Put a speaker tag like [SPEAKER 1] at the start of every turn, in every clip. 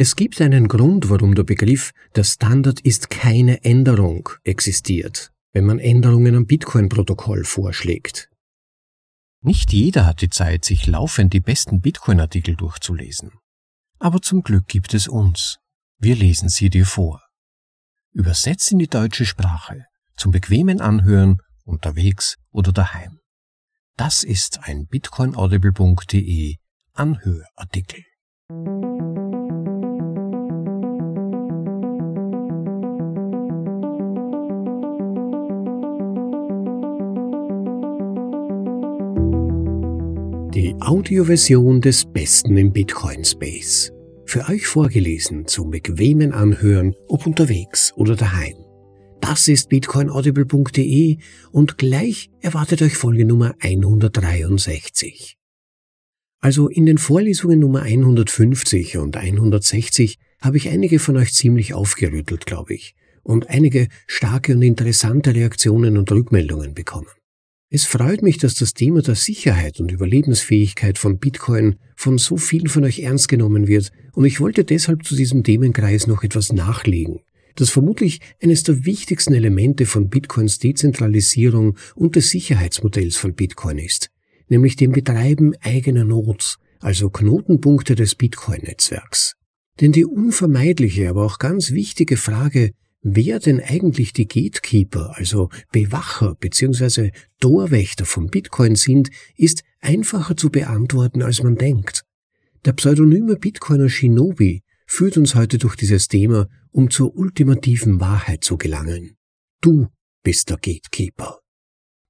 [SPEAKER 1] Es gibt einen Grund, warum der Begriff der Standard ist keine Änderung existiert, wenn man Änderungen am Bitcoin-Protokoll vorschlägt. Nicht jeder hat die Zeit, sich laufend die besten Bitcoin-Artikel durchzulesen. Aber zum Glück gibt es uns. Wir lesen sie dir vor. Übersetzt in die deutsche Sprache, zum bequemen Anhören, unterwegs oder daheim. Das ist ein bitcoinaudible.de Anhörartikel. Audioversion des Besten im Bitcoin Space. Für euch vorgelesen zum bequemen Anhören, ob unterwegs oder daheim. Das ist bitcoinaudible.de und gleich erwartet euch Folge Nummer 163. Also in den Vorlesungen Nummer 150 und 160 habe ich einige von euch ziemlich aufgerüttelt, glaube ich, und einige starke und interessante Reaktionen und Rückmeldungen bekommen. Es freut mich, dass das Thema der Sicherheit und Überlebensfähigkeit von Bitcoin von so vielen von euch ernst genommen wird und ich wollte deshalb zu diesem Themenkreis noch etwas nachlegen, das vermutlich eines der wichtigsten Elemente von Bitcoins Dezentralisierung und des Sicherheitsmodells von Bitcoin ist, nämlich dem Betreiben eigener Nodes, also Knotenpunkte des Bitcoin-Netzwerks. Denn die unvermeidliche, aber auch ganz wichtige Frage, wer denn eigentlich die Gatekeeper, also Bewacher bzw. Torwächter von Bitcoin sind, ist einfacher zu beantworten, als man denkt. Der pseudonyme Bitcoiner Shinobi führt uns heute durch dieses Thema, um zur ultimativen Wahrheit zu gelangen. Du bist der Gatekeeper.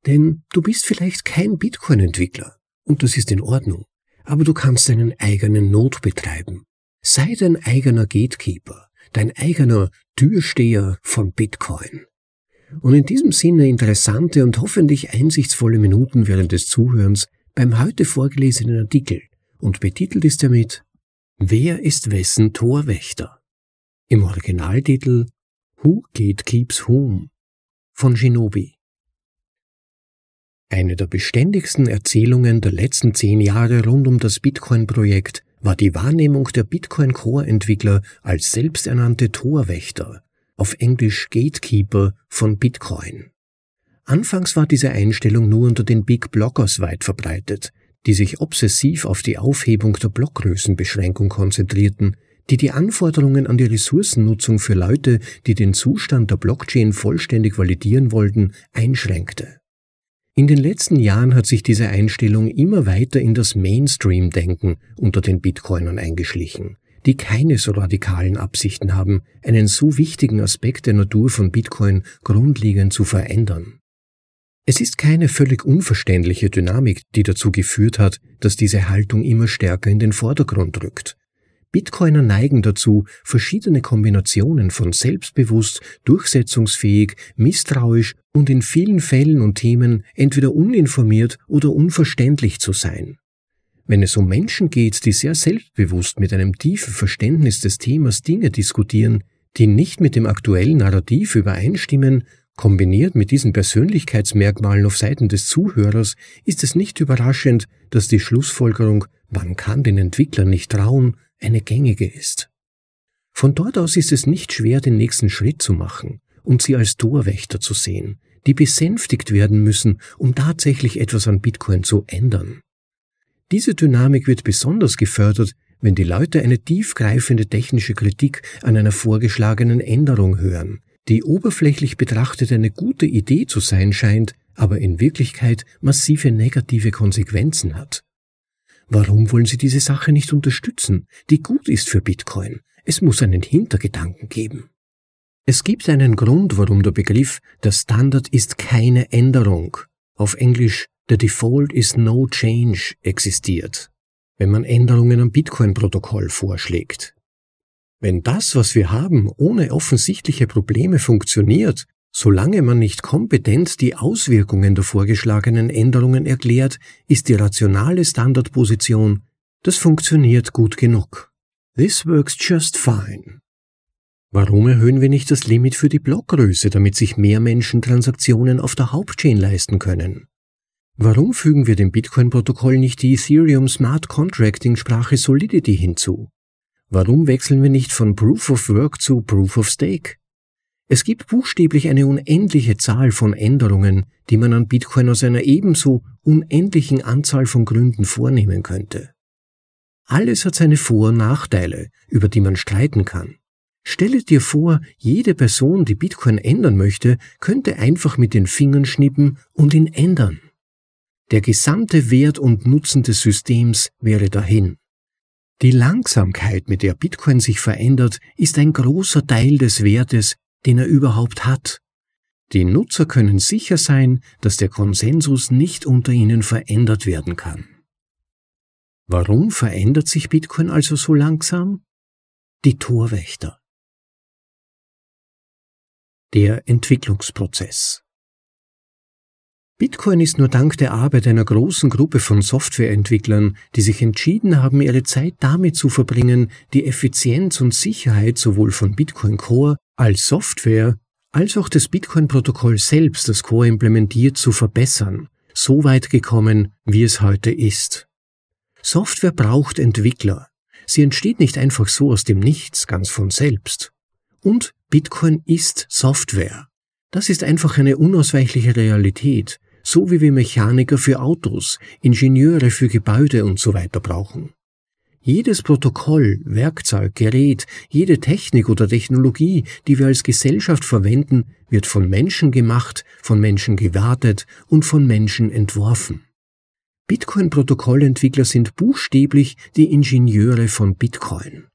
[SPEAKER 1] Denn du bist vielleicht kein Bitcoin-Entwickler, und das ist in Ordnung, aber du kannst deinen eigenen Not betreiben. Sei dein eigener Gatekeeper dein eigener Türsteher von Bitcoin. Und in diesem Sinne interessante und hoffentlich einsichtsvolle Minuten während des Zuhörens beim heute vorgelesenen Artikel und betitelt ist er mit Wer ist wessen Torwächter? Im Originaltitel Who Gatekeeps Whom von Shinobi. Eine der beständigsten Erzählungen der letzten zehn Jahre rund um das Bitcoin-Projekt war die Wahrnehmung der Bitcoin-Core-Entwickler als selbsternannte Torwächter, auf Englisch Gatekeeper von Bitcoin. Anfangs war diese Einstellung nur unter den Big Blockers weit verbreitet, die sich obsessiv auf die Aufhebung der Blockgrößenbeschränkung konzentrierten, die die Anforderungen an die Ressourcennutzung für Leute, die den Zustand der Blockchain vollständig validieren wollten, einschränkte. In den letzten Jahren hat sich diese Einstellung immer weiter in das Mainstream-Denken unter den Bitcoinern eingeschlichen, die keine so radikalen Absichten haben, einen so wichtigen Aspekt der Natur von Bitcoin grundlegend zu verändern. Es ist keine völlig unverständliche Dynamik, die dazu geführt hat, dass diese Haltung immer stärker in den Vordergrund rückt. Bitcoiner neigen dazu, verschiedene Kombinationen von selbstbewusst, durchsetzungsfähig, misstrauisch und in vielen Fällen und Themen entweder uninformiert oder unverständlich zu sein. Wenn es um Menschen geht, die sehr selbstbewusst mit einem tiefen Verständnis des Themas Dinge diskutieren, die nicht mit dem aktuellen Narrativ übereinstimmen, kombiniert mit diesen Persönlichkeitsmerkmalen auf Seiten des Zuhörers, ist es nicht überraschend, dass die Schlussfolgerung, man kann den Entwicklern nicht trauen, eine gängige ist. Von dort aus ist es nicht schwer, den nächsten Schritt zu machen und sie als Torwächter zu sehen, die besänftigt werden müssen, um tatsächlich etwas an Bitcoin zu ändern. Diese Dynamik wird besonders gefördert, wenn die Leute eine tiefgreifende technische Kritik an einer vorgeschlagenen Änderung hören, die oberflächlich betrachtet eine gute Idee zu sein scheint, aber in Wirklichkeit massive negative Konsequenzen hat. Warum wollen Sie diese Sache nicht unterstützen, die gut ist für Bitcoin? Es muss einen Hintergedanken geben. Es gibt einen Grund, warum der Begriff der Standard ist keine Änderung, auf Englisch the default is no change existiert, wenn man Änderungen am Bitcoin-Protokoll vorschlägt. Wenn das, was wir haben, ohne offensichtliche Probleme funktioniert, Solange man nicht kompetent die Auswirkungen der vorgeschlagenen Änderungen erklärt, ist die rationale Standardposition, das funktioniert gut genug. This works just fine. Warum erhöhen wir nicht das Limit für die Blockgröße, damit sich mehr Menschen Transaktionen auf der Hauptchain leisten können? Warum fügen wir dem Bitcoin-Protokoll nicht die Ethereum Smart Contracting Sprache Solidity hinzu? Warum wechseln wir nicht von Proof of Work zu Proof of Stake? Es gibt buchstäblich eine unendliche Zahl von Änderungen, die man an Bitcoin aus einer ebenso unendlichen Anzahl von Gründen vornehmen könnte. Alles hat seine Vor- und Nachteile, über die man streiten kann. Stelle dir vor, jede Person, die Bitcoin ändern möchte, könnte einfach mit den Fingern schnippen und ihn ändern. Der gesamte Wert und Nutzen des Systems wäre dahin. Die Langsamkeit, mit der Bitcoin sich verändert, ist ein großer Teil des Wertes, den er überhaupt hat. Die Nutzer können sicher sein, dass der Konsensus nicht unter ihnen verändert werden kann. Warum verändert sich Bitcoin also so langsam? Die Torwächter. Der Entwicklungsprozess. Bitcoin ist nur dank der Arbeit einer großen Gruppe von Softwareentwicklern, die sich entschieden haben, ihre Zeit damit zu verbringen, die Effizienz und Sicherheit sowohl von Bitcoin Core als Software als auch das Bitcoin-Protokoll selbst, das Core implementiert, zu verbessern, so weit gekommen, wie es heute ist. Software braucht Entwickler. Sie entsteht nicht einfach so aus dem Nichts, ganz von selbst. Und Bitcoin ist Software. Das ist einfach eine unausweichliche Realität, so wie wir Mechaniker für Autos, Ingenieure für Gebäude und so weiter brauchen. Jedes Protokoll, Werkzeug, Gerät, jede Technik oder Technologie, die wir als Gesellschaft verwenden, wird von Menschen gemacht, von Menschen gewartet und von Menschen entworfen. Bitcoin-Protokollentwickler sind buchstäblich die Ingenieure von Bitcoin.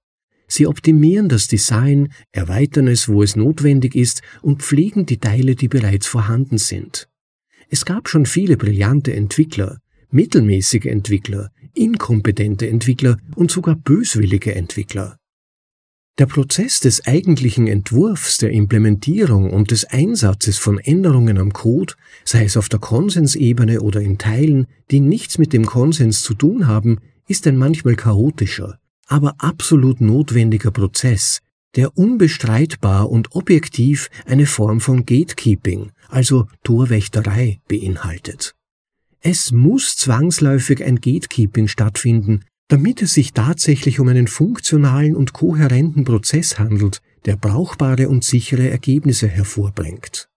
[SPEAKER 1] Sie optimieren das Design, erweitern es, wo es notwendig ist und pflegen die Teile, die bereits vorhanden sind. Es gab schon viele brillante Entwickler, mittelmäßige Entwickler, inkompetente Entwickler und sogar böswillige Entwickler. Der Prozess des eigentlichen Entwurfs, der Implementierung und des Einsatzes von Änderungen am Code, sei es auf der Konsensebene oder in Teilen, die nichts mit dem Konsens zu tun haben, ist ein manchmal chaotischer, aber absolut notwendiger Prozess, der unbestreitbar und objektiv eine Form von Gatekeeping, also Torwächterei, beinhaltet. Es muss zwangsläufig ein Gatekeeping stattfinden, damit es sich tatsächlich um einen funktionalen und kohärenten Prozess handelt, der brauchbare und sichere Ergebnisse hervorbringt.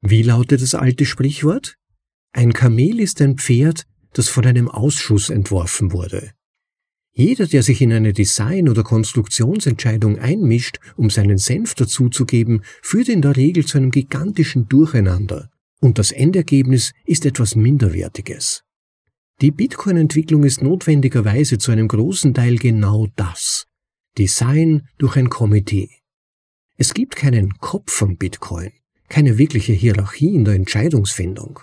[SPEAKER 1] Wie lautet das alte Sprichwort? Ein Kamel ist ein Pferd, das von einem Ausschuss entworfen wurde. Jeder, der sich in eine Design- oder Konstruktionsentscheidung einmischt, um seinen Senf dazuzugeben, führt in der Regel zu einem gigantischen Durcheinander, und das Endergebnis ist etwas Minderwertiges. Die Bitcoin-Entwicklung ist notwendigerweise zu einem großen Teil genau das. Design durch ein Komitee. Es gibt keinen Kopf von Bitcoin, keine wirkliche Hierarchie in der Entscheidungsfindung.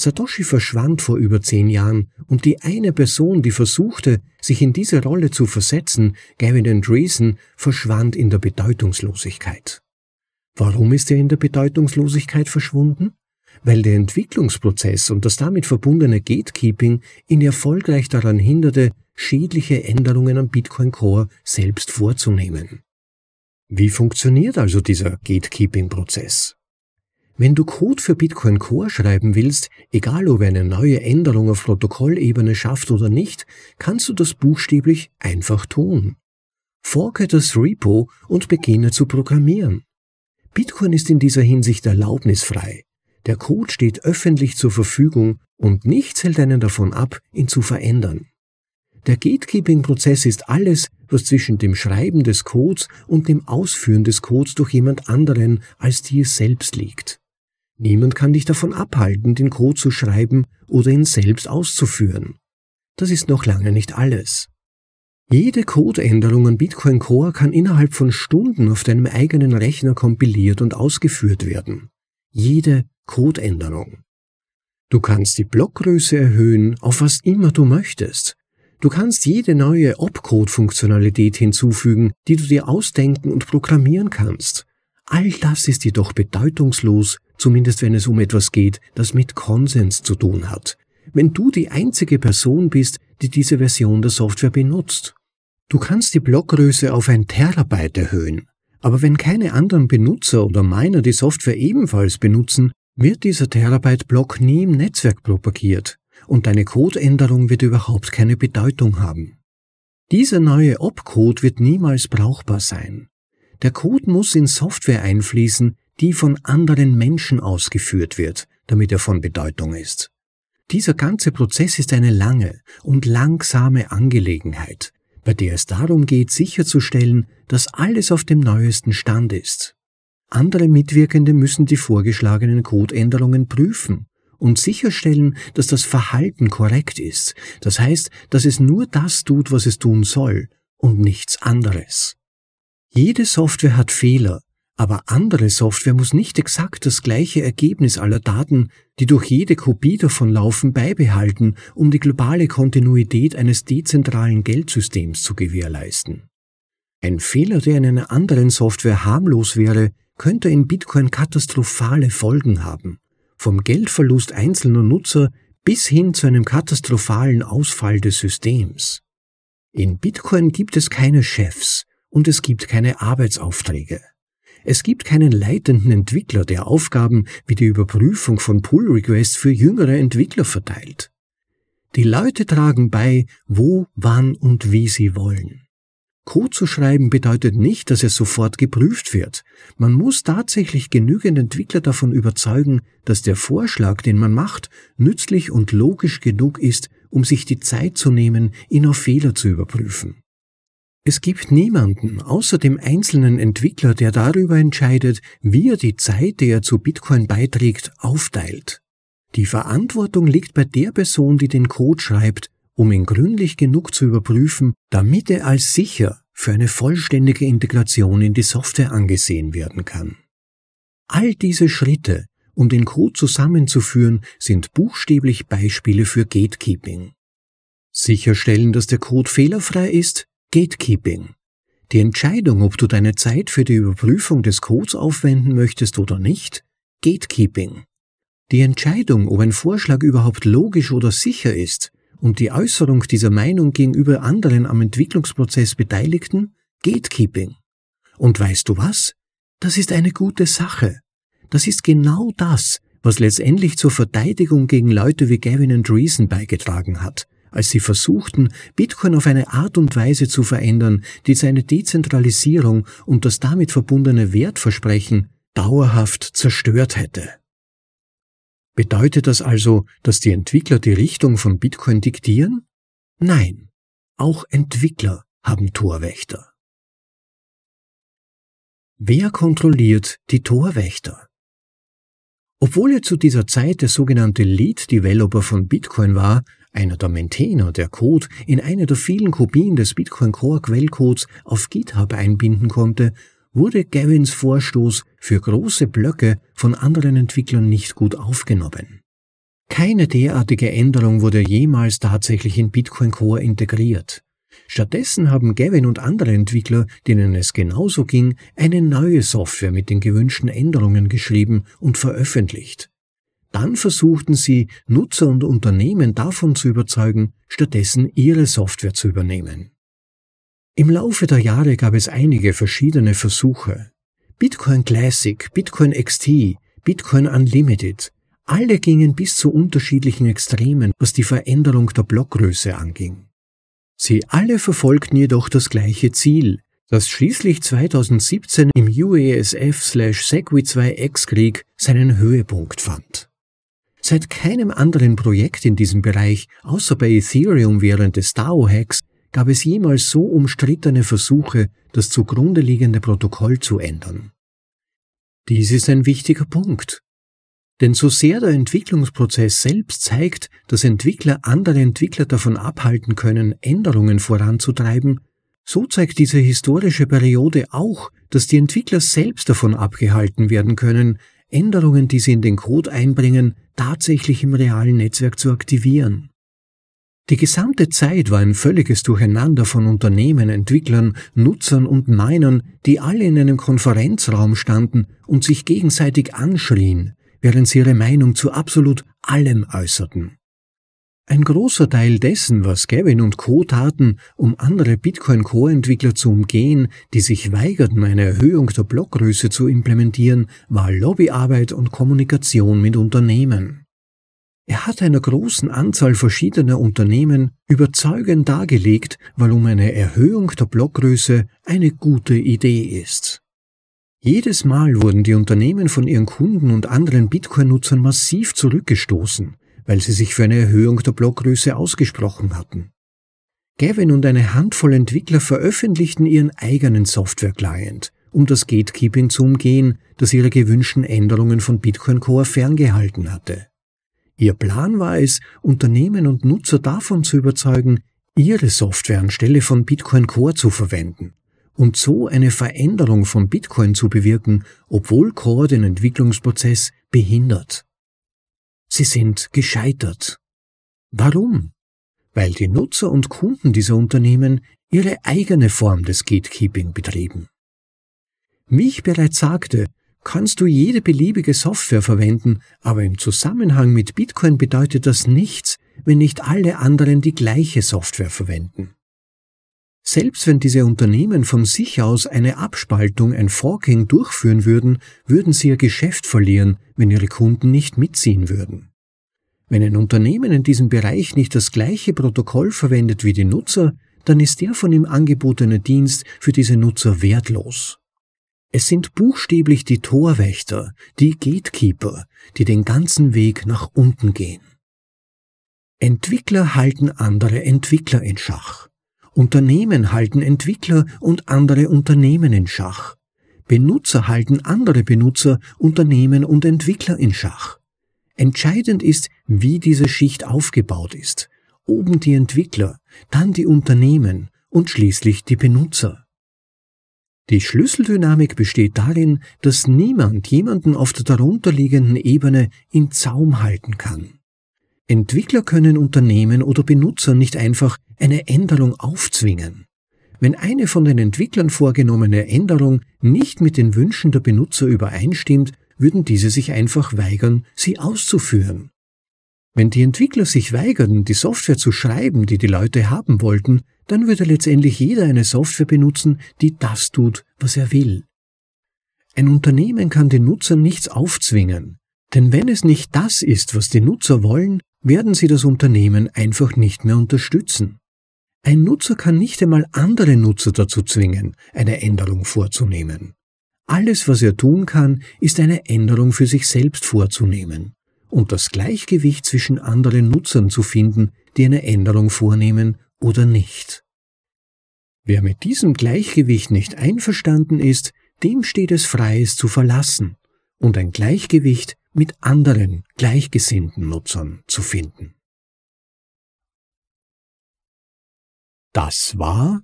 [SPEAKER 1] Satoshi verschwand vor über zehn Jahren und die eine Person, die versuchte, sich in diese Rolle zu versetzen, Gavin Andreessen, verschwand in der Bedeutungslosigkeit. Warum ist er in der Bedeutungslosigkeit verschwunden? weil der Entwicklungsprozess und das damit verbundene Gatekeeping ihn erfolgreich daran hinderte, schädliche Änderungen am Bitcoin Core selbst vorzunehmen. Wie funktioniert also dieser Gatekeeping-Prozess? Wenn du Code für Bitcoin Core schreiben willst, egal ob er eine neue Änderung auf Protokollebene schafft oder nicht, kannst du das buchstäblich einfach tun. Forke das Repo und beginne zu programmieren. Bitcoin ist in dieser Hinsicht erlaubnisfrei. Der Code steht öffentlich zur Verfügung und nichts hält einen davon ab, ihn zu verändern. Der Gatekeeping-Prozess ist alles, was zwischen dem Schreiben des Codes und dem Ausführen des Codes durch jemand anderen als dir selbst liegt. Niemand kann dich davon abhalten, den Code zu schreiben oder ihn selbst auszuführen. Das ist noch lange nicht alles. Jede Codeänderung an Bitcoin Core kann innerhalb von Stunden auf deinem eigenen Rechner kompiliert und ausgeführt werden. Jede Codeänderung. Du kannst die Blockgröße erhöhen, auf was immer du möchtest. Du kannst jede neue Opcode-Funktionalität hinzufügen, die du dir ausdenken und programmieren kannst. All das ist jedoch bedeutungslos, zumindest wenn es um etwas geht, das mit Konsens zu tun hat. Wenn du die einzige Person bist, die diese Version der Software benutzt. Du kannst die Blockgröße auf ein Terabyte erhöhen. Aber wenn keine anderen Benutzer oder Miner die Software ebenfalls benutzen, wird dieser Terabyte-Block nie im Netzwerk propagiert und deine Codeänderung wird überhaupt keine Bedeutung haben. Dieser neue Opcode wird niemals brauchbar sein. Der Code muss in Software einfließen, die von anderen Menschen ausgeführt wird, damit er von Bedeutung ist. Dieser ganze Prozess ist eine lange und langsame Angelegenheit, bei der es darum geht, sicherzustellen, dass alles auf dem neuesten Stand ist. Andere Mitwirkende müssen die vorgeschlagenen Codeänderungen prüfen und sicherstellen, dass das Verhalten korrekt ist, das heißt, dass es nur das tut, was es tun soll und nichts anderes. Jede Software hat Fehler, aber andere Software muss nicht exakt das gleiche Ergebnis aller Daten, die durch jede Kopie davon laufen, beibehalten, um die globale Kontinuität eines dezentralen Geldsystems zu gewährleisten. Ein Fehler, der in einer anderen Software harmlos wäre, könnte in Bitcoin katastrophale Folgen haben, vom Geldverlust einzelner Nutzer bis hin zu einem katastrophalen Ausfall des Systems. In Bitcoin gibt es keine Chefs, und es gibt keine Arbeitsaufträge. Es gibt keinen leitenden Entwickler, der Aufgaben wie die Überprüfung von Pull-Requests für jüngere Entwickler verteilt. Die Leute tragen bei, wo, wann und wie sie wollen. Code zu schreiben bedeutet nicht, dass er sofort geprüft wird. Man muss tatsächlich genügend Entwickler davon überzeugen, dass der Vorschlag, den man macht, nützlich und logisch genug ist, um sich die Zeit zu nehmen, ihn auf Fehler zu überprüfen. Es gibt niemanden außer dem einzelnen Entwickler, der darüber entscheidet, wie er die Zeit, die er zu Bitcoin beiträgt, aufteilt. Die Verantwortung liegt bei der Person, die den Code schreibt, um ihn gründlich genug zu überprüfen, damit er als sicher für eine vollständige Integration in die Software angesehen werden kann. All diese Schritte, um den Code zusammenzuführen, sind buchstäblich Beispiele für Gatekeeping. Sicherstellen, dass der Code fehlerfrei ist, Gatekeeping. Die Entscheidung, ob du deine Zeit für die Überprüfung des Codes aufwenden möchtest oder nicht, Gatekeeping. Die Entscheidung, ob ein Vorschlag überhaupt logisch oder sicher ist und die Äußerung dieser Meinung gegenüber anderen am Entwicklungsprozess Beteiligten, Gatekeeping. Und weißt du was? Das ist eine gute Sache. Das ist genau das, was letztendlich zur Verteidigung gegen Leute wie Gavin und Reason beigetragen hat, als sie versuchten, Bitcoin auf eine Art und Weise zu verändern, die seine Dezentralisierung und das damit verbundene Wertversprechen dauerhaft zerstört hätte. Bedeutet das also, dass die Entwickler die Richtung von Bitcoin diktieren? Nein, auch Entwickler haben Torwächter. Wer kontrolliert die Torwächter? Obwohl er zu dieser Zeit der sogenannte Lead Developer von Bitcoin war, einer der Maintainer, der Code in eine der vielen Kopien des Bitcoin Core Quellcodes auf GitHub einbinden konnte, wurde Gavins Vorstoß für große Blöcke von anderen Entwicklern nicht gut aufgenommen. Keine derartige Änderung wurde jemals tatsächlich in Bitcoin Core integriert. Stattdessen haben Gavin und andere Entwickler, denen es genauso ging, eine neue Software mit den gewünschten Änderungen geschrieben und veröffentlicht. Dann versuchten sie, Nutzer und Unternehmen davon zu überzeugen, stattdessen ihre Software zu übernehmen. Im Laufe der Jahre gab es einige verschiedene Versuche. Bitcoin Classic, Bitcoin XT, Bitcoin Unlimited, alle gingen bis zu unterschiedlichen Extremen, was die Veränderung der Blockgröße anging. Sie alle verfolgten jedoch das gleiche Ziel, das schließlich 2017 im UESF-Segwit2X-Krieg seinen Höhepunkt fand. Seit keinem anderen Projekt in diesem Bereich, außer bei Ethereum während des DAO-Hacks, gab es jemals so umstrittene Versuche, das zugrunde liegende Protokoll zu ändern. Dies ist ein wichtiger Punkt. Denn so sehr der Entwicklungsprozess selbst zeigt, dass Entwickler andere Entwickler davon abhalten können, Änderungen voranzutreiben, so zeigt diese historische Periode auch, dass die Entwickler selbst davon abgehalten werden können, Änderungen, die sie in den Code einbringen, tatsächlich im realen Netzwerk zu aktivieren. Die gesamte Zeit war ein völliges Durcheinander von Unternehmen, Entwicklern, Nutzern und Minern, die alle in einem Konferenzraum standen und sich gegenseitig anschrien, während sie ihre Meinung zu absolut allem äußerten. Ein großer Teil dessen, was Gavin und Co. taten, um andere Bitcoin-Core-Entwickler zu umgehen, die sich weigerten, eine Erhöhung der Blockgröße zu implementieren, war Lobbyarbeit und Kommunikation mit Unternehmen. Er hat einer großen Anzahl verschiedener Unternehmen überzeugend dargelegt, warum eine Erhöhung der Blockgröße eine gute Idee ist. Jedes Mal wurden die Unternehmen von ihren Kunden und anderen Bitcoin-Nutzern massiv zurückgestoßen, weil sie sich für eine Erhöhung der Blockgröße ausgesprochen hatten. Gavin und eine Handvoll Entwickler veröffentlichten ihren eigenen Software-Client, um das Gatekeeping zu umgehen, das ihre gewünschten Änderungen von Bitcoin Core ferngehalten hatte. Ihr Plan war es, Unternehmen und Nutzer davon zu überzeugen, ihre Software anstelle von Bitcoin Core zu verwenden und so eine Veränderung von Bitcoin zu bewirken, obwohl Core den Entwicklungsprozess behindert. Sie sind gescheitert. Warum? Weil die Nutzer und Kunden dieser Unternehmen ihre eigene Form des Gatekeeping betrieben. Wie ich bereits sagte, kannst du jede beliebige Software verwenden, aber im Zusammenhang mit Bitcoin bedeutet das nichts, wenn nicht alle anderen die gleiche Software verwenden. Selbst wenn diese Unternehmen von sich aus eine Abspaltung, ein Forking durchführen würden, würden sie ihr Geschäft verlieren, wenn ihre Kunden nicht mitziehen würden. Wenn ein Unternehmen in diesem Bereich nicht das gleiche Protokoll verwendet wie die Nutzer, dann ist der von ihm angebotene Dienst für diese Nutzer wertlos. Es sind buchstäblich die Torwächter, die Gatekeeper, die den ganzen Weg nach unten gehen. Entwickler halten andere Entwickler in Schach. Unternehmen halten Entwickler und andere Unternehmen in Schach. Benutzer halten andere Benutzer, Unternehmen und Entwickler in Schach. Entscheidend ist, wie diese Schicht aufgebaut ist. Oben die Entwickler, dann die Unternehmen und schließlich die Benutzer. Die Schlüsseldynamik besteht darin, dass niemand jemanden auf der darunterliegenden Ebene in Zaum halten kann. Entwickler können Unternehmen oder Benutzer nicht einfach eine Änderung aufzwingen. Wenn eine von den Entwicklern vorgenommene Änderung nicht mit den Wünschen der Benutzer übereinstimmt, würden diese sich einfach weigern, sie auszuführen. Wenn die Entwickler sich weigerten, die Software zu schreiben, die die Leute haben wollten, dann würde letztendlich jeder eine Software benutzen, die das tut, was er will. Ein Unternehmen kann den Nutzern nichts aufzwingen, denn wenn es nicht das ist, was die Nutzer wollen, werden sie das Unternehmen einfach nicht mehr unterstützen. Ein Nutzer kann nicht einmal andere Nutzer dazu zwingen, eine Änderung vorzunehmen. Alles, was er tun kann, ist eine Änderung für sich selbst vorzunehmen und das Gleichgewicht zwischen anderen Nutzern zu finden, die eine Änderung vornehmen oder nicht. Wer mit diesem Gleichgewicht nicht einverstanden ist, dem steht es frei, es zu verlassen und ein Gleichgewicht mit anderen gleichgesinnten Nutzern zu finden. Das war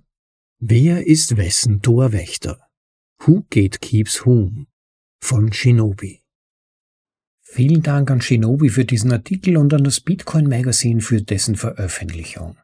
[SPEAKER 1] Wer ist wessen Torwächter? Who Gatekeeps Whom? von Shinobi. Vielen Dank an Shinobi für diesen Artikel und an das Bitcoin Magazine für dessen Veröffentlichung.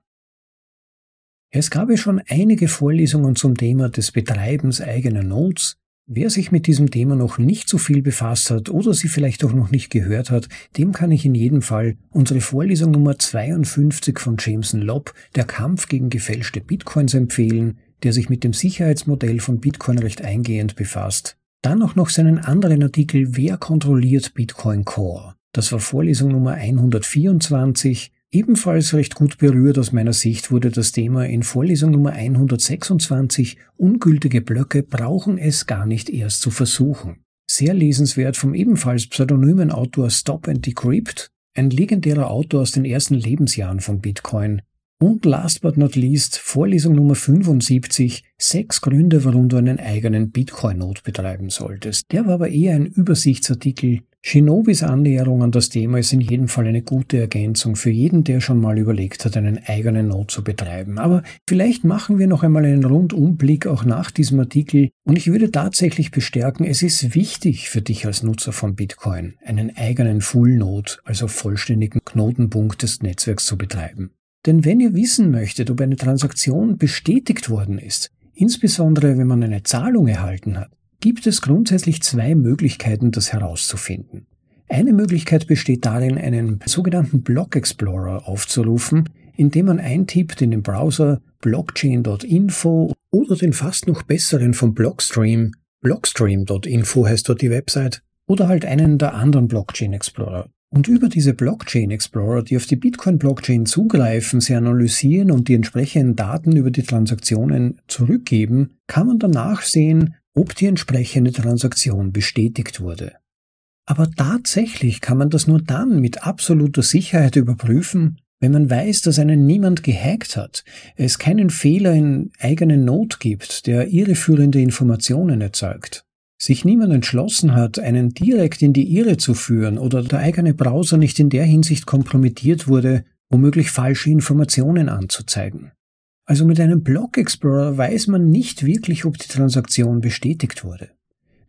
[SPEAKER 1] Es gab ja schon einige Vorlesungen zum Thema des Betreibens eigener Nodes, Wer sich mit diesem Thema noch nicht so viel befasst hat oder sie vielleicht auch noch nicht gehört hat, dem kann ich in jedem Fall unsere Vorlesung Nummer 52 von Jameson Lobb, Der Kampf gegen gefälschte Bitcoins empfehlen, der sich mit dem Sicherheitsmodell von Bitcoin recht eingehend befasst. Dann auch noch seinen anderen Artikel Wer kontrolliert Bitcoin Core? Das war Vorlesung Nummer 124 Ebenfalls recht gut berührt aus meiner Sicht wurde das Thema in Vorlesung Nummer 126 Ungültige Blöcke brauchen es gar nicht erst zu versuchen. Sehr lesenswert vom ebenfalls pseudonymen Autor Stop and Decrypt, ein legendärer Autor aus den ersten Lebensjahren von Bitcoin. Und last but not least Vorlesung Nummer 75, sechs Gründe, warum du einen eigenen Bitcoin-Node betreiben solltest. Der war aber eher ein Übersichtsartikel, Shinobis Annäherung an das Thema ist in jedem Fall eine gute Ergänzung für jeden, der schon mal überlegt hat, einen eigenen Node zu betreiben. Aber vielleicht machen wir noch einmal einen Rundumblick auch nach diesem Artikel und ich würde tatsächlich bestärken, es ist wichtig für dich als Nutzer von Bitcoin, einen eigenen Full Node, also vollständigen Knotenpunkt des Netzwerks zu betreiben. Denn wenn ihr wissen möchtet, ob eine Transaktion bestätigt worden ist, insbesondere wenn man eine Zahlung erhalten hat, gibt es grundsätzlich zwei Möglichkeiten, das herauszufinden. Eine Möglichkeit besteht darin, einen sogenannten Block Explorer aufzurufen, indem man eintippt in den Browser blockchain.info oder den fast noch besseren von Blockstream, blockstream.info heißt dort die Website, oder halt einen der anderen Blockchain Explorer. Und über diese Blockchain Explorer, die auf die Bitcoin-Blockchain zugreifen, sie analysieren und die entsprechenden Daten über die Transaktionen zurückgeben, kann man danach sehen, ob die entsprechende Transaktion bestätigt wurde. Aber tatsächlich kann man das nur dann mit absoluter Sicherheit überprüfen, wenn man weiß, dass einen niemand gehackt hat, es keinen Fehler in eigenen Not gibt, der irreführende Informationen erzeugt, sich niemand entschlossen hat, einen direkt in die Irre zu führen oder der eigene Browser nicht in der Hinsicht kompromittiert wurde, womöglich falsche Informationen anzuzeigen. Also mit einem Block Explorer weiß man nicht wirklich, ob die Transaktion bestätigt wurde.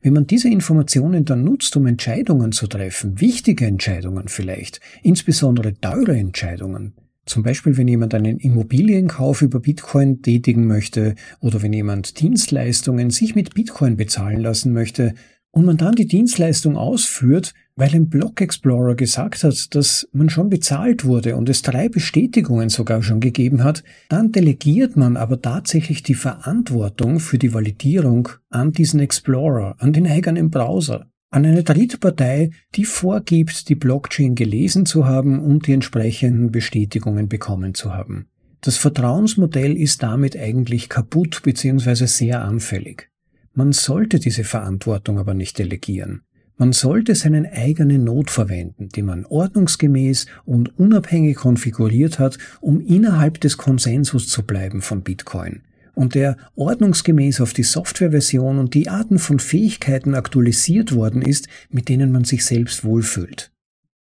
[SPEAKER 1] Wenn man diese Informationen dann nutzt, um Entscheidungen zu treffen, wichtige Entscheidungen vielleicht, insbesondere teure Entscheidungen, zum Beispiel wenn jemand einen Immobilienkauf über Bitcoin tätigen möchte oder wenn jemand Dienstleistungen sich mit Bitcoin bezahlen lassen möchte, und man dann die Dienstleistung ausführt, weil ein Block Explorer gesagt hat, dass man schon bezahlt wurde und es drei Bestätigungen sogar schon gegeben hat, dann delegiert man aber tatsächlich die Verantwortung für die Validierung an diesen Explorer, an den eigenen Browser, an eine dritte Partei, die vorgibt, die Blockchain gelesen zu haben und die entsprechenden Bestätigungen bekommen zu haben. Das Vertrauensmodell ist damit eigentlich kaputt bzw. sehr anfällig. Man sollte diese Verantwortung aber nicht delegieren. Man sollte seinen eigenen Not verwenden, die man ordnungsgemäß und unabhängig konfiguriert hat, um innerhalb des Konsensus zu bleiben von Bitcoin und der ordnungsgemäß auf die Softwareversion und die Arten von Fähigkeiten aktualisiert worden ist, mit denen man sich selbst wohlfühlt.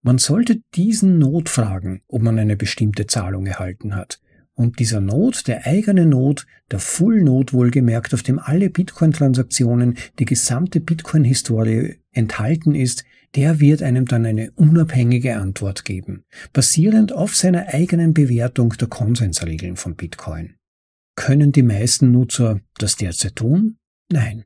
[SPEAKER 1] Man sollte diesen Not fragen, ob man eine bestimmte Zahlung erhalten hat, und dieser Node, der eigene Node, der Full Node wohlgemerkt, auf dem alle Bitcoin-Transaktionen, die gesamte Bitcoin-Historie enthalten ist, der wird einem dann eine unabhängige Antwort geben, basierend auf seiner eigenen Bewertung der Konsensregeln von Bitcoin. Können die meisten Nutzer das derzeit tun? Nein,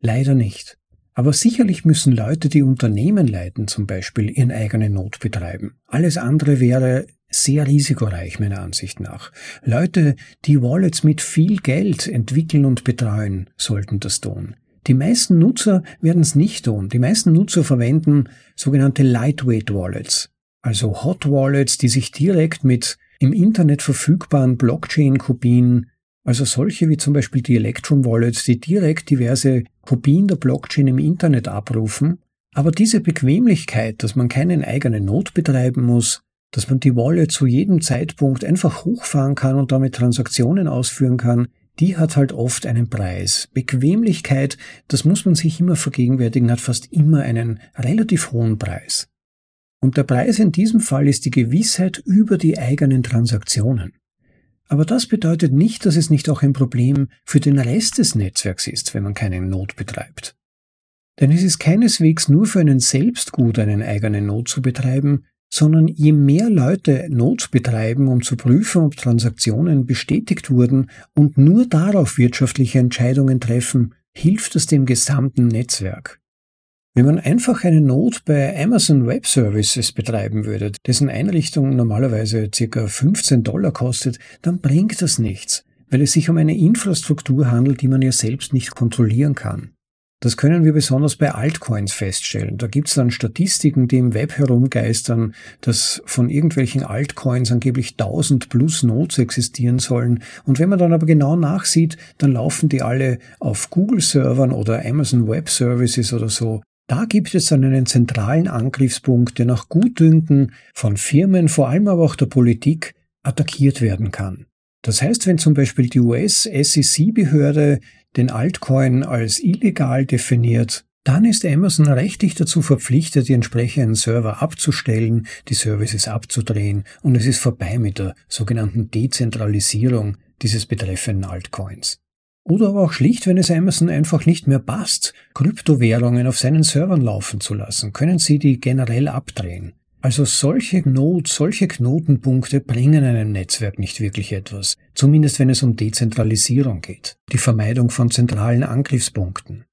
[SPEAKER 1] leider nicht. Aber sicherlich müssen Leute, die Unternehmen leiten, zum Beispiel ihren eigenen Not betreiben. Alles andere wäre sehr risikoreich meiner Ansicht nach. Leute, die Wallets mit viel Geld entwickeln und betreuen, sollten das tun. Die meisten Nutzer werden es nicht tun. Die meisten Nutzer verwenden sogenannte Lightweight Wallets, also Hot Wallets, die sich direkt mit im Internet verfügbaren Blockchain-Kopien, also solche wie zum Beispiel die Electrum Wallets, die direkt diverse Kopien der Blockchain im Internet abrufen. Aber diese Bequemlichkeit, dass man keinen eigenen Not betreiben muss, dass man die Wallet zu jedem Zeitpunkt einfach hochfahren kann und damit Transaktionen ausführen kann, die hat halt oft einen Preis. Bequemlichkeit, das muss man sich immer vergegenwärtigen, hat fast immer einen relativ hohen Preis. Und der Preis in diesem Fall ist die Gewissheit über die eigenen Transaktionen. Aber das bedeutet nicht, dass es nicht auch ein Problem für den Rest des Netzwerks ist, wenn man keinen Not betreibt. Denn es ist keineswegs nur für einen selbst gut, einen eigenen Not zu betreiben, sondern je mehr Leute Not betreiben, um zu prüfen, ob Transaktionen bestätigt wurden und nur darauf wirtschaftliche Entscheidungen treffen, hilft es dem gesamten Netzwerk. Wenn man einfach eine Not bei Amazon Web Services betreiben würde, dessen Einrichtung normalerweise ca. 15 Dollar kostet, dann bringt das nichts, weil es sich um eine Infrastruktur handelt, die man ja selbst nicht kontrollieren kann. Das können wir besonders bei Altcoins feststellen. Da gibt es dann Statistiken, die im Web herumgeistern, dass von irgendwelchen Altcoins angeblich 1000 plus Nodes existieren sollen. Und wenn man dann aber genau nachsieht, dann laufen die alle auf Google-Servern oder Amazon Web Services oder so. Da gibt es dann einen zentralen Angriffspunkt, der nach Gutdünken von Firmen, vor allem aber auch der Politik, attackiert werden kann. Das heißt, wenn zum Beispiel die US-SEC-Behörde den Altcoin als illegal definiert, dann ist Amazon rechtlich dazu verpflichtet, die entsprechenden Server abzustellen, die Services abzudrehen und es ist vorbei mit der sogenannten Dezentralisierung dieses betreffenden Altcoins. Oder aber auch schlicht, wenn es Amazon einfach nicht mehr passt, Kryptowährungen auf seinen Servern laufen zu lassen, können sie die generell abdrehen. Also solche Nodes, solche Knotenpunkte bringen einem Netzwerk nicht wirklich etwas, zumindest wenn es um Dezentralisierung geht, die Vermeidung von zentralen Angriffspunkten.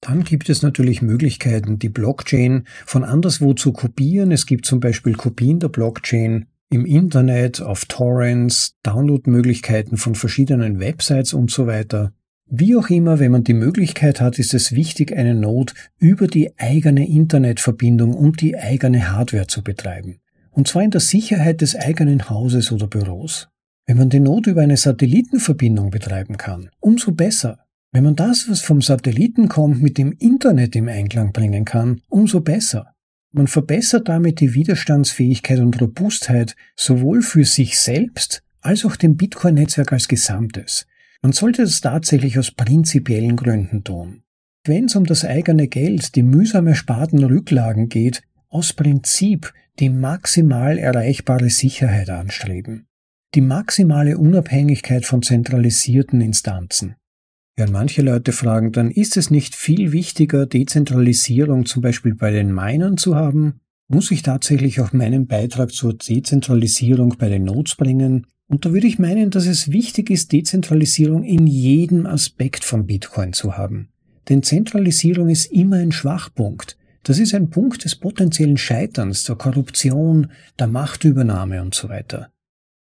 [SPEAKER 1] Dann gibt es natürlich Möglichkeiten, die Blockchain von anderswo zu kopieren. Es gibt zum Beispiel Kopien der Blockchain im Internet, auf Torrents, Downloadmöglichkeiten von verschiedenen Websites und so weiter. Wie auch immer, wenn man die Möglichkeit hat, ist es wichtig, eine Node über die eigene Internetverbindung und die eigene Hardware zu betreiben. Und zwar in der Sicherheit des eigenen Hauses oder Büros. Wenn man die Node über eine Satellitenverbindung betreiben kann, umso besser. Wenn man das, was vom Satelliten kommt, mit dem Internet im Einklang bringen kann, umso besser. Man verbessert damit die Widerstandsfähigkeit und Robustheit sowohl für sich selbst als auch dem Bitcoin-Netzwerk als Gesamtes. Man sollte das tatsächlich aus prinzipiellen Gründen tun. Wenn es um das eigene Geld, die mühsam ersparten Rücklagen geht, aus Prinzip die maximal erreichbare Sicherheit anstreben. Die maximale Unabhängigkeit von zentralisierten Instanzen. Ja, manche Leute fragen dann, ist es nicht viel wichtiger, Dezentralisierung zum Beispiel bei den Minern zu haben? Muss ich tatsächlich auch meinen Beitrag zur Dezentralisierung bei den Nodes bringen? Und da würde ich meinen, dass es wichtig ist, Dezentralisierung in jedem Aspekt von Bitcoin zu haben. Denn Zentralisierung ist immer ein Schwachpunkt. Das ist ein Punkt des potenziellen Scheiterns, der Korruption, der Machtübernahme und so weiter.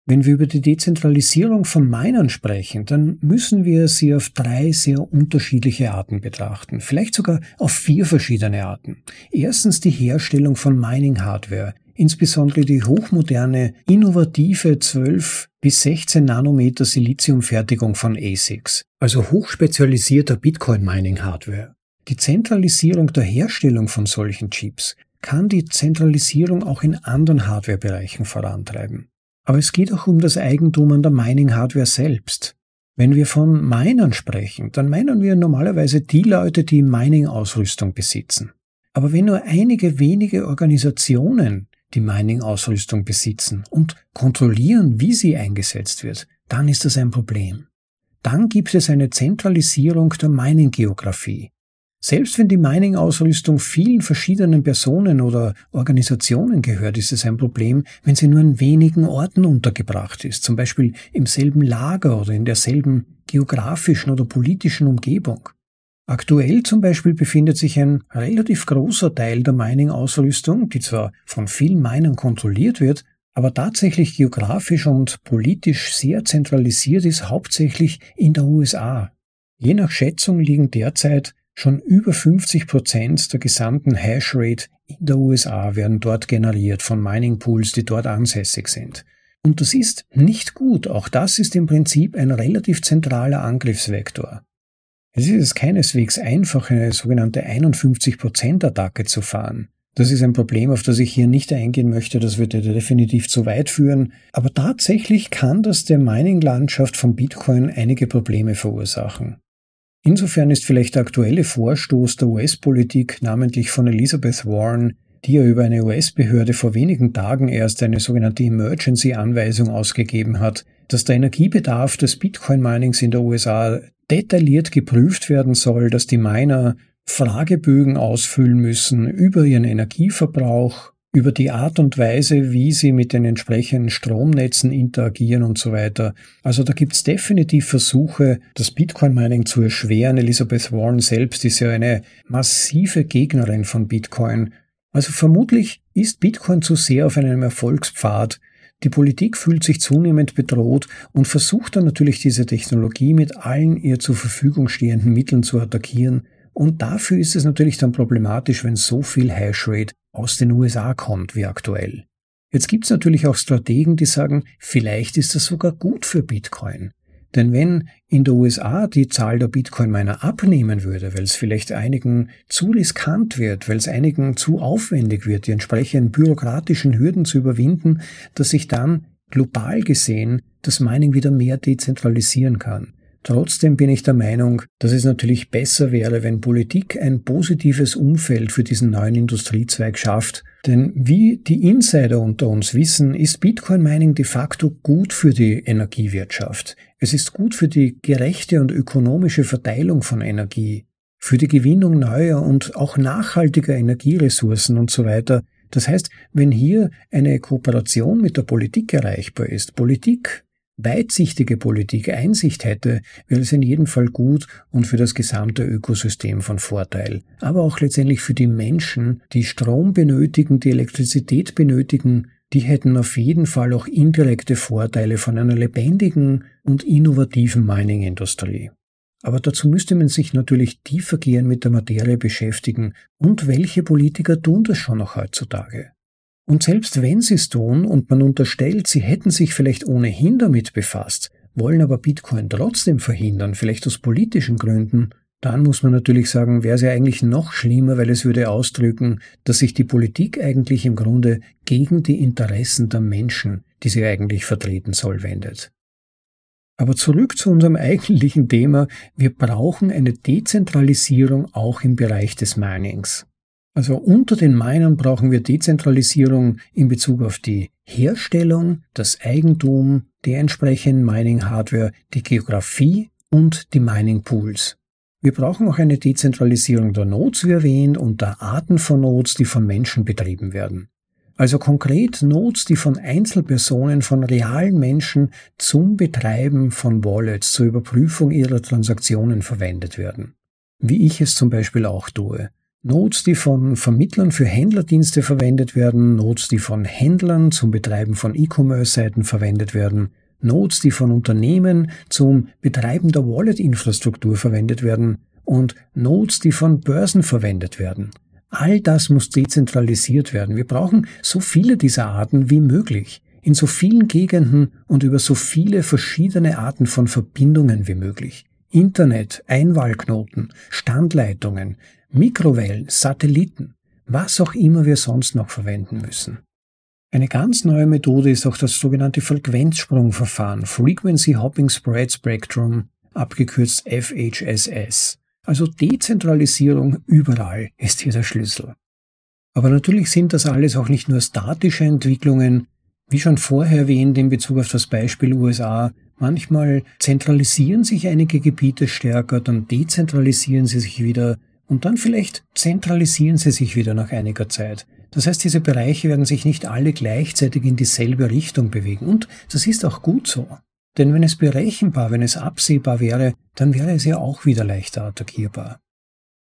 [SPEAKER 1] Wenn wir über die Dezentralisierung von Minern sprechen, dann müssen wir sie auf drei sehr unterschiedliche Arten betrachten, vielleicht sogar auf vier verschiedene Arten. Erstens die Herstellung von Mining-Hardware, insbesondere die hochmoderne, innovative 12 bis 16 Nanometer Siliziumfertigung von ASICs, also hochspezialisierter Bitcoin-Mining-Hardware. Die Zentralisierung der Herstellung von solchen Chips kann die Zentralisierung auch in anderen Hardwarebereichen vorantreiben. Aber es geht auch um das Eigentum an der Mining-Hardware selbst. Wenn wir von Minern sprechen, dann meinen wir normalerweise die Leute, die Mining-Ausrüstung besitzen. Aber wenn nur einige wenige Organisationen die Mining-Ausrüstung besitzen und kontrollieren, wie sie eingesetzt wird, dann ist das ein Problem. Dann gibt es eine Zentralisierung der Mining-Geografie. Selbst wenn die Mining-Ausrüstung vielen verschiedenen Personen oder Organisationen gehört, ist es ein Problem, wenn sie nur in wenigen Orten untergebracht ist, zum Beispiel im selben Lager oder in derselben geografischen oder politischen Umgebung. Aktuell zum Beispiel befindet sich ein relativ großer Teil der Mining-Ausrüstung, die zwar von vielen Minern kontrolliert wird, aber tatsächlich geografisch und politisch sehr zentralisiert ist, hauptsächlich in der USA. Je nach Schätzung liegen derzeit schon über 50 Prozent der gesamten Hashrate in der USA werden dort generiert von Mining Pools, die dort ansässig sind. Und das ist nicht gut. Auch das ist im Prinzip ein relativ zentraler Angriffsvektor. Es ist keineswegs einfach, eine sogenannte 51%-Attacke zu fahren. Das ist ein Problem, auf das ich hier nicht eingehen möchte, das würde definitiv zu weit führen, aber tatsächlich kann das der Mining-Landschaft von Bitcoin einige Probleme verursachen. Insofern ist vielleicht der aktuelle Vorstoß der US-Politik, namentlich von Elizabeth Warren, die ja über eine US-Behörde vor wenigen Tagen erst eine sogenannte Emergency-Anweisung ausgegeben hat, dass der Energiebedarf des Bitcoin-Minings in der USA detailliert geprüft werden soll, dass die Miner Fragebögen ausfüllen müssen über ihren Energieverbrauch, über die Art und Weise, wie sie mit den entsprechenden Stromnetzen interagieren und so weiter. Also da gibt's definitiv Versuche, das Bitcoin-Mining zu erschweren. Elizabeth Warren selbst ist ja eine massive Gegnerin von Bitcoin. Also vermutlich ist Bitcoin zu sehr auf einem Erfolgspfad, die Politik fühlt sich zunehmend bedroht und versucht dann natürlich diese Technologie mit allen ihr zur Verfügung stehenden Mitteln zu attackieren. Und dafür ist es natürlich dann problematisch, wenn so viel Hashrate aus den USA kommt wie aktuell. Jetzt gibt es natürlich auch Strategen, die sagen, vielleicht ist das sogar gut für Bitcoin. Denn wenn in der USA die Zahl der Bitcoin-Miner abnehmen würde, weil es vielleicht einigen zu riskant wird, weil es einigen zu aufwendig wird, die entsprechenden bürokratischen Hürden zu überwinden, dass sich dann global gesehen das Mining wieder mehr dezentralisieren kann. Trotzdem bin ich der Meinung, dass es natürlich besser wäre, wenn Politik ein positives Umfeld für diesen neuen Industriezweig schafft. Denn wie die Insider unter uns wissen, ist Bitcoin Mining de facto gut für die Energiewirtschaft. Es ist gut für die gerechte und ökonomische Verteilung von Energie, für die Gewinnung neuer und auch nachhaltiger Energieressourcen und so weiter. Das heißt, wenn hier eine Kooperation mit der Politik erreichbar ist, Politik weitsichtige Politik Einsicht hätte, wäre es in jedem Fall gut und für das gesamte Ökosystem von Vorteil. Aber auch letztendlich für die Menschen, die Strom benötigen, die Elektrizität benötigen, die hätten auf jeden Fall auch indirekte Vorteile von einer lebendigen und innovativen Mining-Industrie. Aber dazu müsste man sich natürlich tiefergehend mit der Materie beschäftigen. Und welche Politiker tun das schon noch heutzutage? Und selbst wenn sie es tun und man unterstellt, sie hätten sich vielleicht ohnehin damit befasst, wollen aber Bitcoin trotzdem verhindern, vielleicht aus politischen Gründen, dann muss man natürlich sagen, wäre es ja eigentlich noch schlimmer, weil es würde ausdrücken, dass sich die Politik eigentlich im Grunde gegen die Interessen der Menschen, die sie eigentlich vertreten soll, wendet. Aber zurück zu unserem eigentlichen Thema. Wir brauchen eine Dezentralisierung auch im Bereich des Minings. Also unter den Minern brauchen wir Dezentralisierung in Bezug auf die Herstellung, das Eigentum, die entsprechenden Mining-Hardware, die Geografie und die Mining-Pools. Wir brauchen auch eine Dezentralisierung der Nodes, wie erwähnt, und der Arten von Nodes, die von Menschen betrieben werden. Also konkret Nodes, die von Einzelpersonen, von realen Menschen zum Betreiben von Wallets, zur Überprüfung ihrer Transaktionen verwendet werden. Wie ich es zum Beispiel auch tue. Nodes, die von Vermittlern für Händlerdienste verwendet werden, Nodes, die von Händlern zum Betreiben von E-Commerce-Seiten verwendet werden, Nodes, die von Unternehmen zum Betreiben der Wallet-Infrastruktur verwendet werden und Nodes, die von Börsen verwendet werden. All das muss dezentralisiert werden. Wir brauchen so viele dieser Arten wie möglich, in so vielen Gegenden und über so viele verschiedene Arten von Verbindungen wie möglich. Internet, Einwahlknoten, Standleitungen, Mikrowellen, Satelliten, was auch immer wir sonst noch verwenden müssen. Eine ganz neue Methode ist auch das sogenannte Frequenzsprungverfahren, Frequency Hopping Spread Spectrum, abgekürzt FHSS. Also Dezentralisierung überall ist hier der Schlüssel. Aber natürlich sind das alles auch nicht nur statische Entwicklungen, wie schon vorher erwähnt in Bezug auf das Beispiel USA, manchmal zentralisieren sich einige Gebiete stärker, dann dezentralisieren sie sich wieder und dann vielleicht zentralisieren sie sich wieder nach einiger Zeit. Das heißt, diese Bereiche werden sich nicht alle gleichzeitig in dieselbe Richtung bewegen. Und das ist auch gut so. Denn wenn es berechenbar, wenn es absehbar wäre, dann wäre es ja auch wieder leichter attackierbar.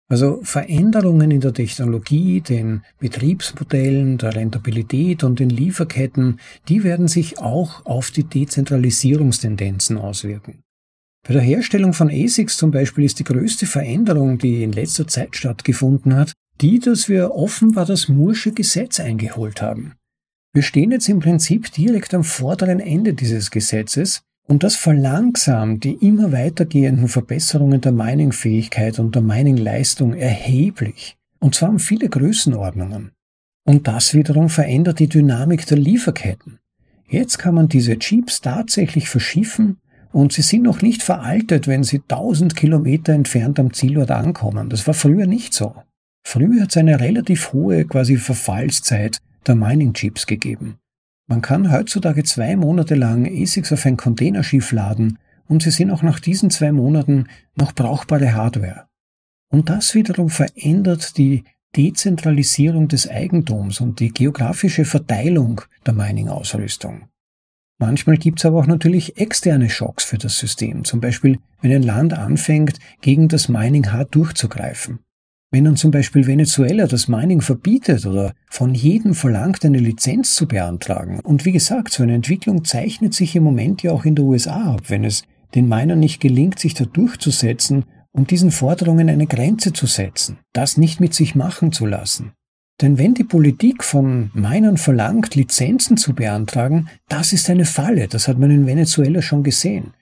[SPEAKER 1] Also Veränderungen in der Technologie, den Betriebsmodellen, der Rentabilität und den Lieferketten, die werden sich auch auf die Dezentralisierungstendenzen auswirken. Bei der Herstellung von ASICs zum Beispiel ist die größte Veränderung, die in letzter Zeit stattgefunden hat, die, dass wir offenbar das Mursche Gesetz eingeholt haben. Wir stehen jetzt im Prinzip direkt am vorderen Ende dieses Gesetzes und das verlangsamt die immer weitergehenden Verbesserungen der Mining-Fähigkeit und der Mining-Leistung erheblich. Und zwar um viele Größenordnungen. Und das wiederum verändert die Dynamik der Lieferketten. Jetzt kann man diese Chips tatsächlich verschiffen und sie sind noch nicht veraltet, wenn sie 1000 Kilometer entfernt am Zielort ankommen. Das war früher nicht so. Früher hat es eine relativ hohe quasi Verfallszeit der Mining-Chips gegeben. Man kann heutzutage zwei Monate lang ASICs auf ein Containerschiff laden und sie sind auch nach diesen zwei Monaten noch brauchbare Hardware. Und das wiederum verändert die Dezentralisierung des Eigentums und die geografische Verteilung der Mining-Ausrüstung. Manchmal gibt es aber auch natürlich externe Schocks für das System, zum Beispiel wenn ein Land anfängt, gegen das Mining hart durchzugreifen. Wenn dann zum Beispiel Venezuela das Mining verbietet oder von jedem verlangt, eine Lizenz zu beantragen. Und wie gesagt, so eine Entwicklung zeichnet sich im Moment ja auch in der USA ab, wenn es den Minern nicht gelingt, sich da durchzusetzen und diesen Forderungen eine Grenze zu setzen, das nicht mit sich machen zu lassen. Denn wenn die Politik von Minern verlangt, Lizenzen zu beantragen, das ist eine Falle, das hat man in Venezuela schon gesehen.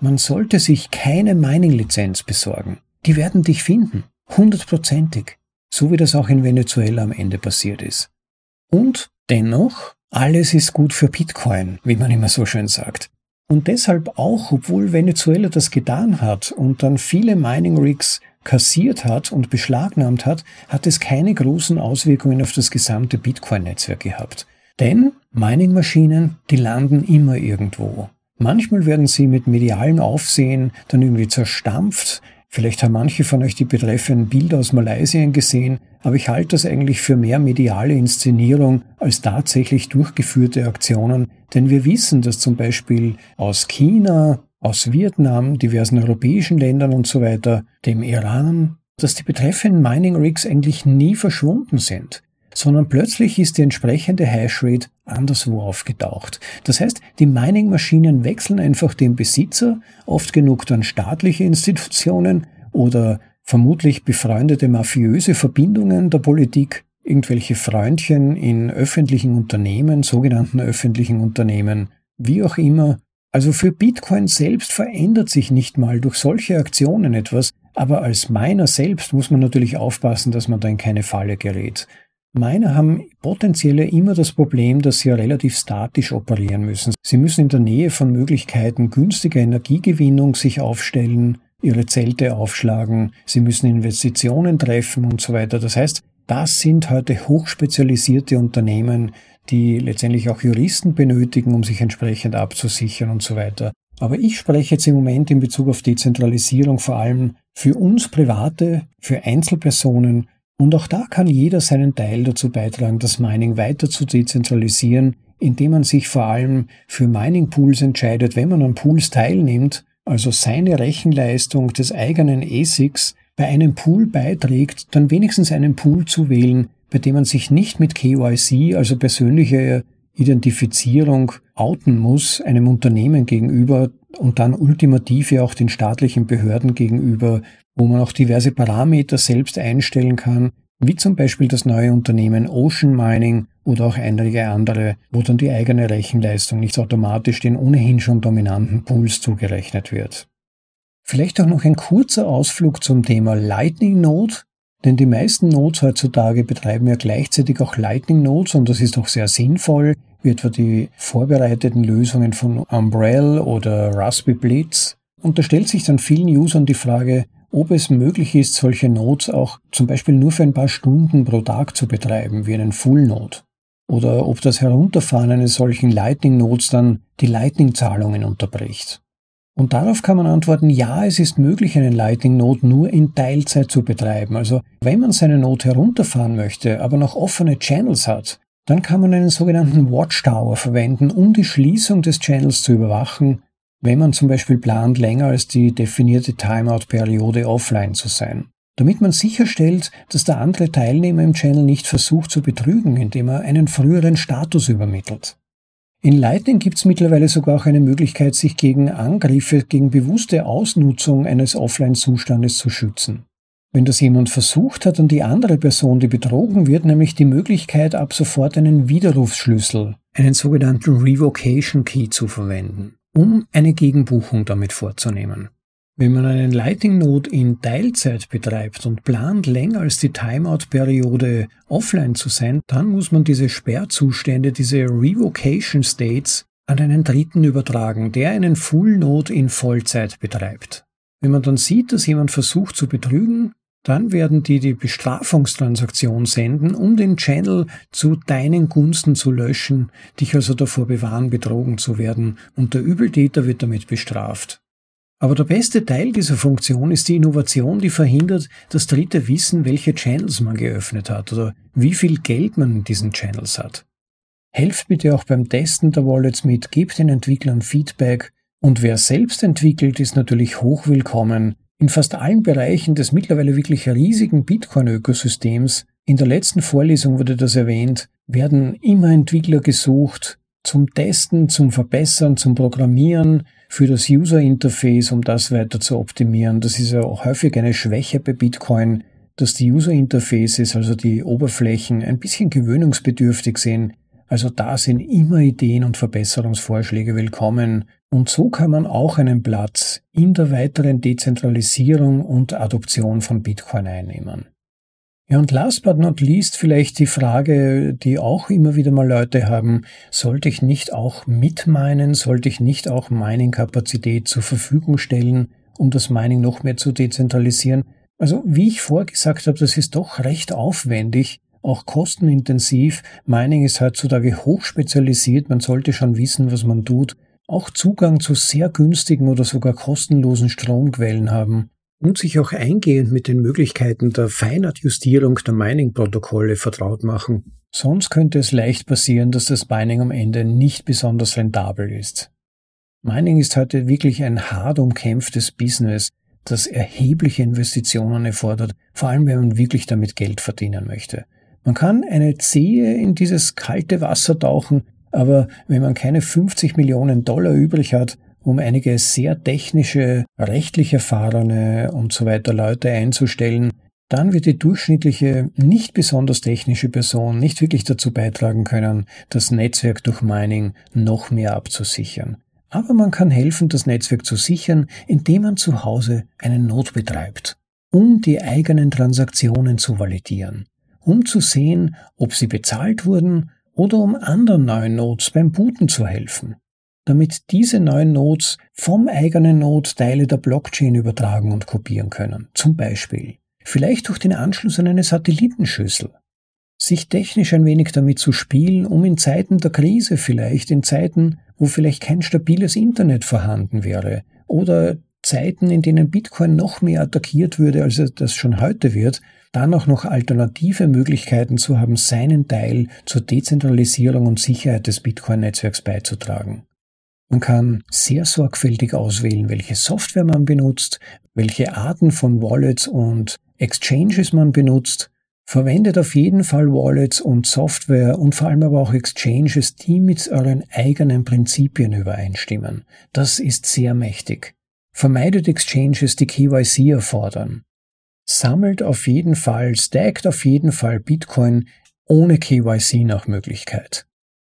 [SPEAKER 1] Man sollte sich keine Mining-Lizenz besorgen. Die werden dich finden. Hundertprozentig. So wie das auch in Venezuela am Ende passiert ist. Und dennoch, alles ist gut für Bitcoin, wie man immer so schön sagt. Und deshalb auch, obwohl Venezuela das getan hat und dann viele Mining Rigs kassiert hat und beschlagnahmt hat, hat es keine großen Auswirkungen auf das gesamte Bitcoin-Netzwerk gehabt. Denn Mining-Maschinen, die landen immer irgendwo. Manchmal werden sie mit medialem Aufsehen dann irgendwie zerstampft, Vielleicht haben manche von euch die betreffenden Bilder aus Malaysia gesehen, aber ich halte das eigentlich für mehr mediale Inszenierung als tatsächlich durchgeführte Aktionen, denn wir wissen, dass zum Beispiel aus China, aus Vietnam, diversen europäischen Ländern und so weiter, dem Iran, dass die betreffenden Mining Rigs eigentlich nie verschwunden sind. sondern plötzlich ist die entsprechende Hashrate anderswo aufgetaucht. Das heißt, die Mining-Maschinen wechseln einfach den Besitzer, oft genug dann staatliche Institutionen oder vermutlich befreundete mafiöse Verbindungen der Politik, irgendwelche Freundchen in öffentlichen Unternehmen, sogenannten öffentlichen Unternehmen, wie auch immer. Also für Bitcoin selbst verändert sich nicht mal durch solche Aktionen etwas, aber als Miner selbst muss man natürlich aufpassen, dass man da in keine Falle gerät. Miner haben potenziell immer das Problem, dass sie relativ statisch operieren müssen. Sie müssen in der Nähe von Möglichkeiten günstiger Energiegewinnung sich aufstellen, ihre Zelte aufschlagen, sie müssen Investitionen treffen und so weiter. Das heißt, das sind heute hochspezialisierte Unternehmen, die letztendlich auch Juristen benötigen, um sich entsprechend abzusichern und so weiter. Aber ich spreche jetzt im Moment in Bezug auf Dezentralisierung vor allem für uns Private, für Einzelpersonen und auch da kann jeder seinen Teil dazu beitragen, das Mining weiter zu dezentralisieren, indem man sich vor allem für Mining Pools entscheidet, wenn man an Pools teilnimmt, also seine Rechenleistung des eigenen ASICs bei einem Pool beiträgt, dann wenigstens einen Pool zu wählen, bei dem man sich nicht mit KYC, also persönlicher Identifizierung, outen muss, einem Unternehmen gegenüber und dann ultimativ ja auch den staatlichen Behörden gegenüber, wo man auch diverse Parameter selbst einstellen kann, wie zum Beispiel das neue Unternehmen Ocean Mining oder auch einige andere, wo dann die eigene Rechenleistung nicht automatisch den ohnehin schon dominanten Pools zugerechnet wird. Vielleicht auch noch ein kurzer Ausflug zum Thema Lightning Node, denn die meisten Nodes heutzutage betreiben ja gleichzeitig auch Lightning Nodes und das ist auch sehr sinnvoll, wie etwa die vorbereiteten Lösungen von Umbrell oder Raspberry Blitz. Und da stellt sich dann vielen Usern die Frage, ob es möglich ist, solche Nodes auch zum Beispiel nur für ein paar Stunden pro Tag zu betreiben, wie einen Full Node. Oder ob das Herunterfahren eines solchen Lightning Nodes dann die Lightning-Zahlungen unterbricht. Und darauf kann man antworten, ja, es ist möglich, einen Lightning Node nur in Teilzeit zu betreiben. Also wenn man seine Node herunterfahren möchte, aber noch offene Channels hat, dann kann man einen sogenannten Watchtower verwenden, um die Schließung des Channels zu überwachen, wenn man zum Beispiel plant, länger als die definierte Timeout-Periode offline zu sein. Damit man sicherstellt, dass der andere Teilnehmer im Channel nicht versucht zu betrügen, indem er einen früheren Status übermittelt. In Lightning gibt es mittlerweile sogar auch eine Möglichkeit, sich gegen Angriffe, gegen bewusste Ausnutzung eines Offline-Zustandes zu schützen. Wenn das jemand versucht hat und die andere Person, die betrogen wird, nämlich die Möglichkeit, ab sofort einen Widerrufsschlüssel, einen sogenannten Revocation Key zu verwenden, um eine Gegenbuchung damit vorzunehmen. Wenn man einen Lightning Node in Teilzeit betreibt und plant, länger als die Timeout-Periode offline zu sein, dann muss man diese Sperrzustände, diese Revocation States an einen Dritten übertragen, der einen Full Node in Vollzeit betreibt. Wenn man dann sieht, dass jemand versucht zu betrügen, dann werden die die Bestrafungstransaktion senden, um den Channel zu deinen Gunsten zu löschen, dich also davor bewahren, betrogen zu werden, und der Übeltäter wird damit bestraft. Aber der beste Teil dieser Funktion ist die Innovation, die verhindert, dass Dritte wissen, welche Channels man geöffnet hat oder wie viel Geld man in diesen Channels hat. Helft bitte auch beim Testen der Wallets mit, gebt den Entwicklern Feedback und wer selbst entwickelt, ist natürlich hochwillkommen. In fast allen Bereichen des mittlerweile wirklich riesigen Bitcoin-Ökosystems, in der letzten Vorlesung wurde das erwähnt, werden immer Entwickler gesucht zum Testen, zum Verbessern, zum Programmieren, für das User Interface, um das weiter zu optimieren. Das ist ja auch häufig eine Schwäche bei Bitcoin, dass die User Interfaces, also die Oberflächen, ein bisschen gewöhnungsbedürftig sind. Also da sind immer Ideen und Verbesserungsvorschläge willkommen. Und so kann man auch einen Platz in der weiteren Dezentralisierung und Adoption von Bitcoin einnehmen. Ja, und last but not least vielleicht die Frage, die auch immer wieder mal Leute haben, sollte ich nicht auch mitmeinen, sollte ich nicht auch Mining-Kapazität zur Verfügung stellen, um das Mining noch mehr zu dezentralisieren? Also, wie ich vorgesagt habe, das ist doch recht aufwendig, auch kostenintensiv. Mining ist heutzutage hochspezialisiert, man sollte schon wissen, was man tut. Auch Zugang zu sehr günstigen oder sogar kostenlosen Stromquellen haben und sich auch eingehend mit den Möglichkeiten der Feinadjustierung der Mining-Protokolle vertraut machen. Sonst könnte es leicht passieren, dass das Mining am Ende nicht besonders rentabel ist. Mining ist heute wirklich ein hart umkämpftes Business, das erhebliche Investitionen erfordert, vor allem wenn man wirklich damit Geld verdienen möchte. Man kann eine Zehe in dieses kalte Wasser tauchen, aber wenn man keine 50 Millionen Dollar übrig hat, um einige sehr technische, rechtlich erfahrene und so weiter Leute einzustellen, dann wird die durchschnittliche, nicht besonders technische Person nicht wirklich dazu beitragen können, das Netzwerk durch Mining noch mehr abzusichern. Aber man kann helfen, das Netzwerk zu sichern, indem man zu Hause einen Not betreibt, um die eigenen Transaktionen zu validieren, um zu sehen, ob sie bezahlt wurden oder um anderen neuen Nodes beim Booten zu helfen damit diese neuen Nodes vom eigenen Node Teile der Blockchain übertragen und kopieren können. Zum Beispiel vielleicht durch den Anschluss an eine Satellitenschüssel. Sich technisch ein wenig damit zu spielen, um in Zeiten der Krise vielleicht, in Zeiten, wo vielleicht kein stabiles Internet vorhanden wäre, oder Zeiten, in denen Bitcoin noch mehr attackiert würde, als es das schon heute wird, dann auch noch alternative Möglichkeiten zu haben, seinen Teil zur Dezentralisierung und Sicherheit des Bitcoin-Netzwerks beizutragen. Man kann sehr sorgfältig auswählen, welche Software man benutzt, welche Arten von Wallets und Exchanges man benutzt. Verwendet auf jeden Fall Wallets und Software und vor allem aber auch Exchanges, die mit euren eigenen Prinzipien übereinstimmen. Das ist sehr mächtig. Vermeidet Exchanges, die KYC erfordern. Sammelt auf jeden Fall, stackt auf jeden Fall Bitcoin ohne KYC nach Möglichkeit.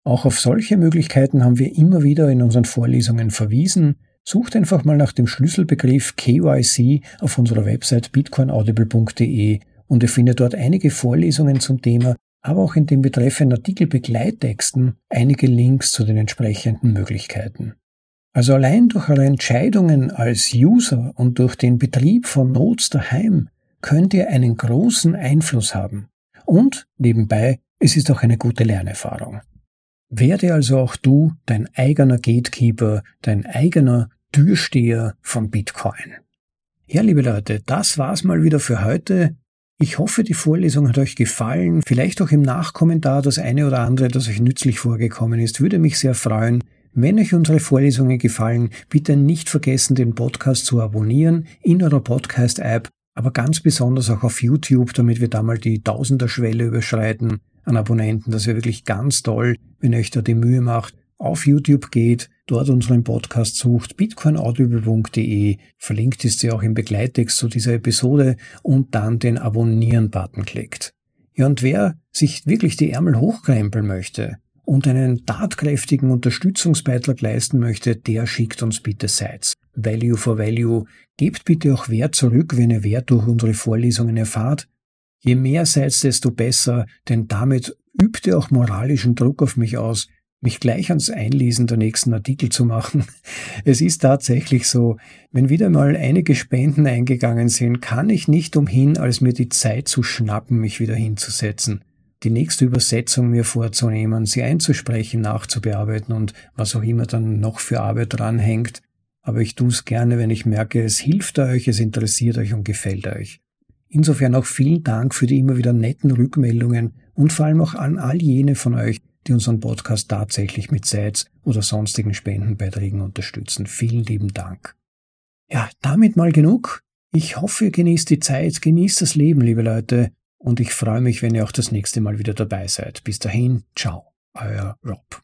[SPEAKER 1] Auch auf solche Möglichkeiten haben wir immer wieder in unseren Vorlesungen verwiesen. Sucht einfach mal nach dem Schlüsselbegriff KYC auf unserer Website bitcoinaudible.de und ihr findet dort einige Vorlesungen zum Thema, aber auch in den betreffenden Artikelbegleittexten einige Links zu den entsprechenden Möglichkeiten. Also allein durch eure Entscheidungen als User und durch den Betrieb von Nodes daheim könnt ihr einen großen Einfluss haben. Und nebenbei, es ist auch eine gute Lernerfahrung. Werde also auch du dein eigener Gatekeeper, dein eigener Türsteher von Bitcoin. Ja, liebe Leute, das war's mal wieder für heute. Ich hoffe, die Vorlesung hat euch gefallen. Vielleicht auch im Nachkommentar das eine oder andere, das euch nützlich vorgekommen ist, würde mich sehr freuen. Wenn euch unsere Vorlesungen gefallen, bitte nicht vergessen, den Podcast zu abonnieren in eurer Podcast-App, aber ganz besonders auch auf YouTube, damit wir da mal die Tausender-Schwelle überschreiten an Abonnenten. Das wäre wirklich ganz toll, wenn ihr euch da die Mühe macht, auf YouTube geht, dort unseren Podcast sucht, bitcoinaudible.de, verlinkt ist sie auch im Begleittext zu dieser Episode und dann den Abonnieren-Button klickt. Ja, und wer sich wirklich die Ärmel hochkrempeln möchte und einen tatkräftigen Unterstützungsbeitrag leisten möchte, der schickt uns bitte Sites. Value for Value. Gebt bitte auch Wert zurück, wenn ihr Wert durch unsere Vorlesungen erfahrt. Je mehr seid, desto besser, denn damit übt ihr auch moralischen Druck auf mich aus, mich gleich ans Einlesen der nächsten Artikel zu machen. Es ist tatsächlich so, wenn wieder mal einige Spenden eingegangen sind, kann ich nicht umhin, als mir die Zeit zu schnappen, mich wieder hinzusetzen, die nächste Übersetzung mir vorzunehmen, sie einzusprechen, nachzubearbeiten und was auch immer dann noch für Arbeit dranhängt. Aber ich tue es gerne, wenn ich merke, es hilft euch, es interessiert euch und gefällt euch. Insofern auch vielen Dank für die immer wieder netten Rückmeldungen und vor allem auch an all jene von euch, die unseren Podcast tatsächlich mit Sites oder sonstigen Spendenbeiträgen unterstützen. Vielen lieben Dank. Ja, damit mal genug. Ich hoffe, ihr genießt die Zeit, genießt das Leben, liebe Leute, und ich freue mich, wenn ihr auch das nächste Mal wieder dabei seid. Bis dahin, ciao, euer Rob.